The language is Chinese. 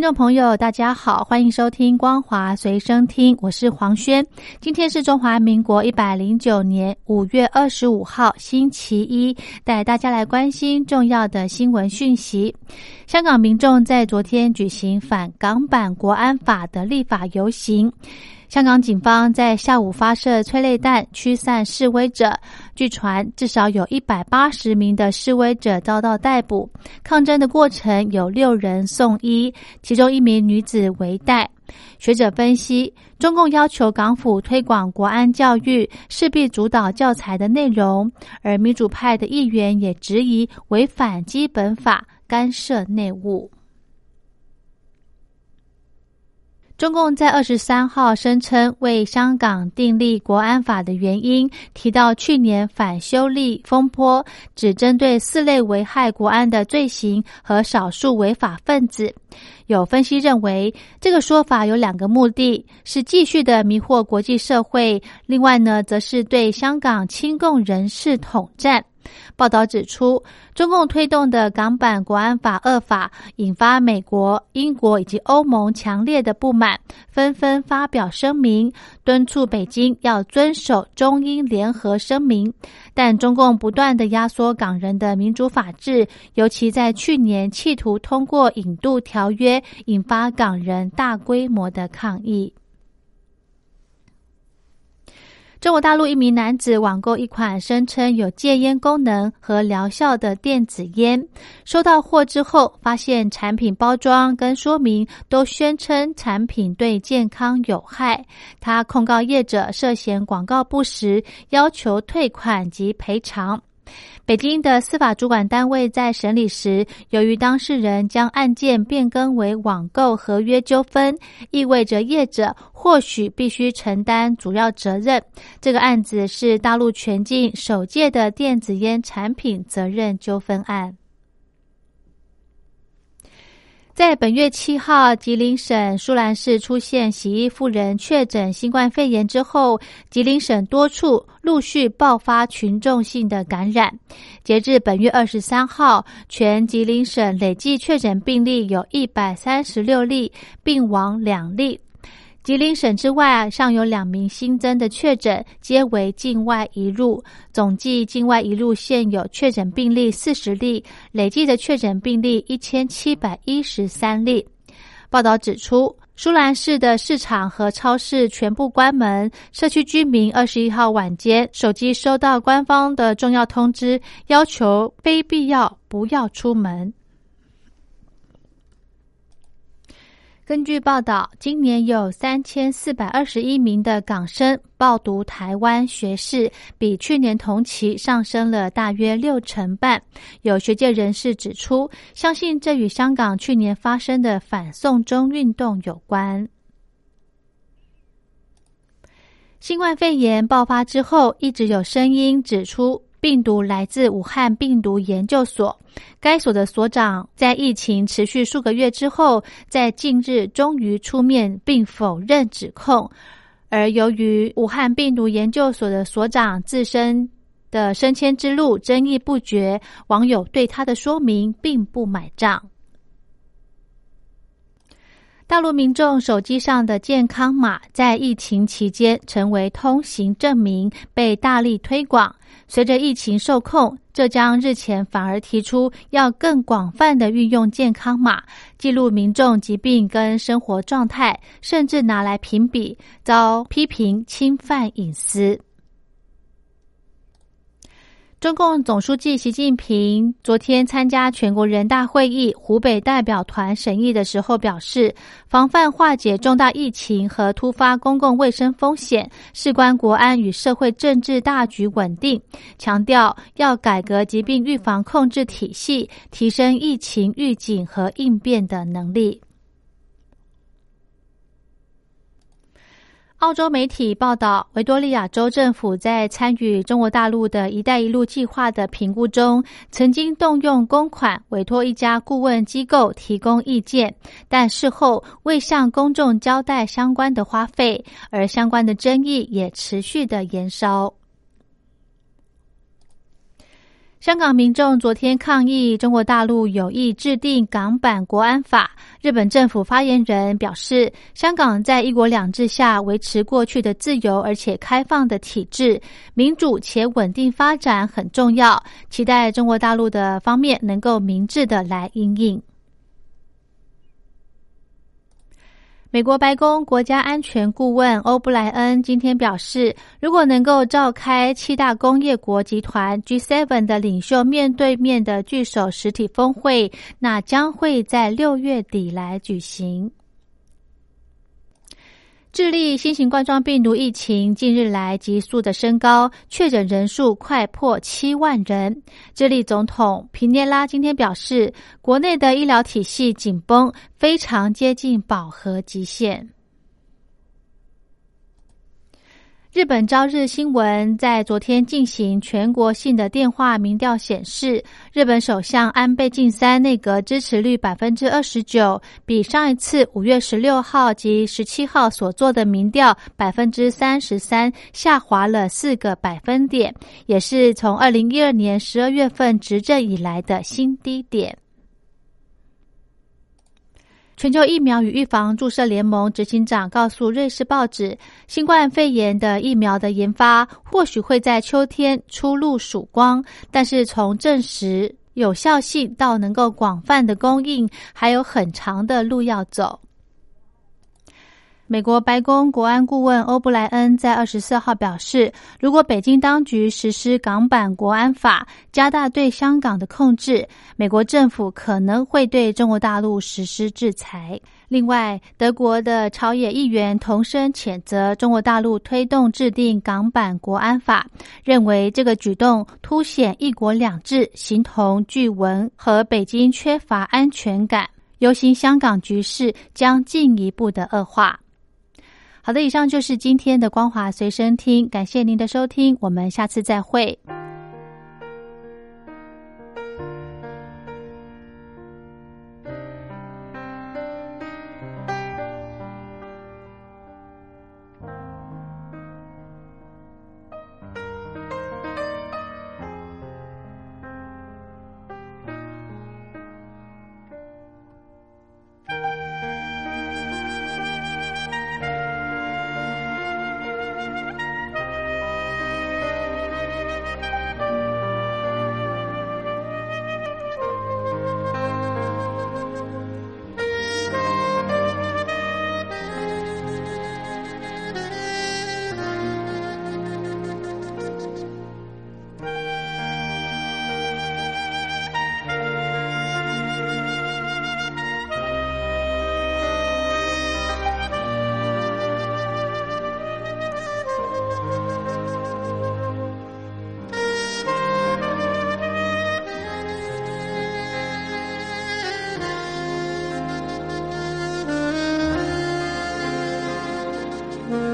听众朋友，大家好，欢迎收听光华随声听，我是黄轩。今天是中华民国一百零九年五月二十五号，星期一，带大家来关心重要的新闻讯息。香港民众在昨天举行反港版国安法的立法游行。香港警方在下午发射催泪弹驱散示威者，据传至少有一百八十名的示威者遭到逮捕。抗争的过程有六人送医，其中一名女子为代。学者分析，中共要求港府推广国安教育，势必主导教材的内容，而民主派的议员也质疑违反基本法，干涉内务。中共在二十三号声称为香港订立国安法的原因，提到去年反修例风波只针对四类危害国安的罪行和少数违法分子。有分析认为，这个说法有两个目的：是继续的迷惑国际社会，另外呢，则是对香港亲共人士统战。报道指出，中共推动的港版国安法恶法，引发美国、英国以及欧盟强烈的不满，纷纷发表声明，敦促北京要遵守中英联合声明。但中共不断的压缩港人的民主法治，尤其在去年企图通过引渡条约，引发港人大规模的抗议。中国大陆一名男子网购一款声称有戒烟功能和疗效的电子烟，收到货之后，发现产品包装跟说明都宣称产品对健康有害。他控告业者涉嫌广告不实，要求退款及赔偿。北京的司法主管单位在审理时，由于当事人将案件变更为网购合约纠纷，意味着业者或许必须承担主要责任。这个案子是大陆全境首届的电子烟产品责任纠纷案。在本月七号，吉林省舒兰市出现洗衣妇人确诊新冠肺炎之后，吉林省多处陆续爆发群众性的感染。截至本月二十三号，全吉林省累计确诊病例有一百三十六例，病亡两例。吉林省之外啊，尚有两名新增的确诊，皆为境外移入。总计境外移入现有确诊病例四十例，累计的确诊病例一千七百一十三例。报道指出，舒兰市的市场和超市全部关门，社区居民二十一号晚间手机收到官方的重要通知，要求非必要不要出门。根据报道，今年有三千四百二十一名的港生报读台湾学士，比去年同期上升了大约六成半。有学界人士指出，相信这与香港去年发生的反送中运动有关。新冠肺炎爆发之后，一直有声音指出病毒来自武汉病毒研究所。该所的所长在疫情持续数个月之后，在近日终于出面并否认指控。而由于武汉病毒研究所的所长自身的升迁之路争议不绝，网友对他的说明并不买账。大陆民众手机上的健康码在疫情期间成为通行证明，被大力推广。随着疫情受控，浙江日前反而提出要更广泛的运用健康码记录民众疾病跟生活状态，甚至拿来评比，遭批评侵犯隐私。中共总书记习近平昨天参加全国人大会议湖北代表团审议的时候表示，防范化解重大疫情和突发公共卫生风险，事关国安与社会政治大局稳定，强调要改革疾病预防控制体系，提升疫情预警和应变的能力。澳洲媒体报道，维多利亚州政府在参与中国大陆的一带一路计划的评估中，曾经动用公款委托一家顾问机构提供意见，但事后未向公众交代相关的花费，而相关的争议也持续的延烧。香港民众昨天抗议中国大陆有意制定港版国安法。日本政府发言人表示，香港在一国两制下维持过去的自由而且开放的体制，民主且稳定发展很重要。期待中国大陆的方面能够明智的来应应。美国白宫国家安全顾问欧布莱恩今天表示，如果能够召开七大工业国集团 G7 的领袖面对面的聚首实体峰会，那将会在六月底来举行。智利新型冠状病毒疫情近日来急速的升高，确诊人数快破七万人。智利总统皮涅拉今天表示，国内的医疗体系紧绷，非常接近饱和极限。日本朝日新闻在昨天进行全国性的电话民调显示，日本首相安倍晋三内阁支持率百分之二十九，比上一次五月十六号及十七号所做的民调百分之三十三下滑了四个百分点，也是从二零一二年十二月份执政以来的新低点。全球疫苗与预防注射联盟执行长告诉瑞士报纸，新冠肺炎的疫苗的研发或许会在秋天初露曙光，但是从证实有效性到能够广泛的供应，还有很长的路要走。美国白宫国安顾问欧布莱恩在二十四号表示，如果北京当局实施港版国安法，加大对香港的控制，美国政府可能会对中国大陆实施制裁。另外，德国的朝野议员同声谴责中国大陆推动制定港版国安法，认为这个举动凸显“一国两制”形同巨文和北京缺乏安全感，忧心香港局势将进一步的恶化。好的，以上就是今天的光华随身听，感谢您的收听，我们下次再会。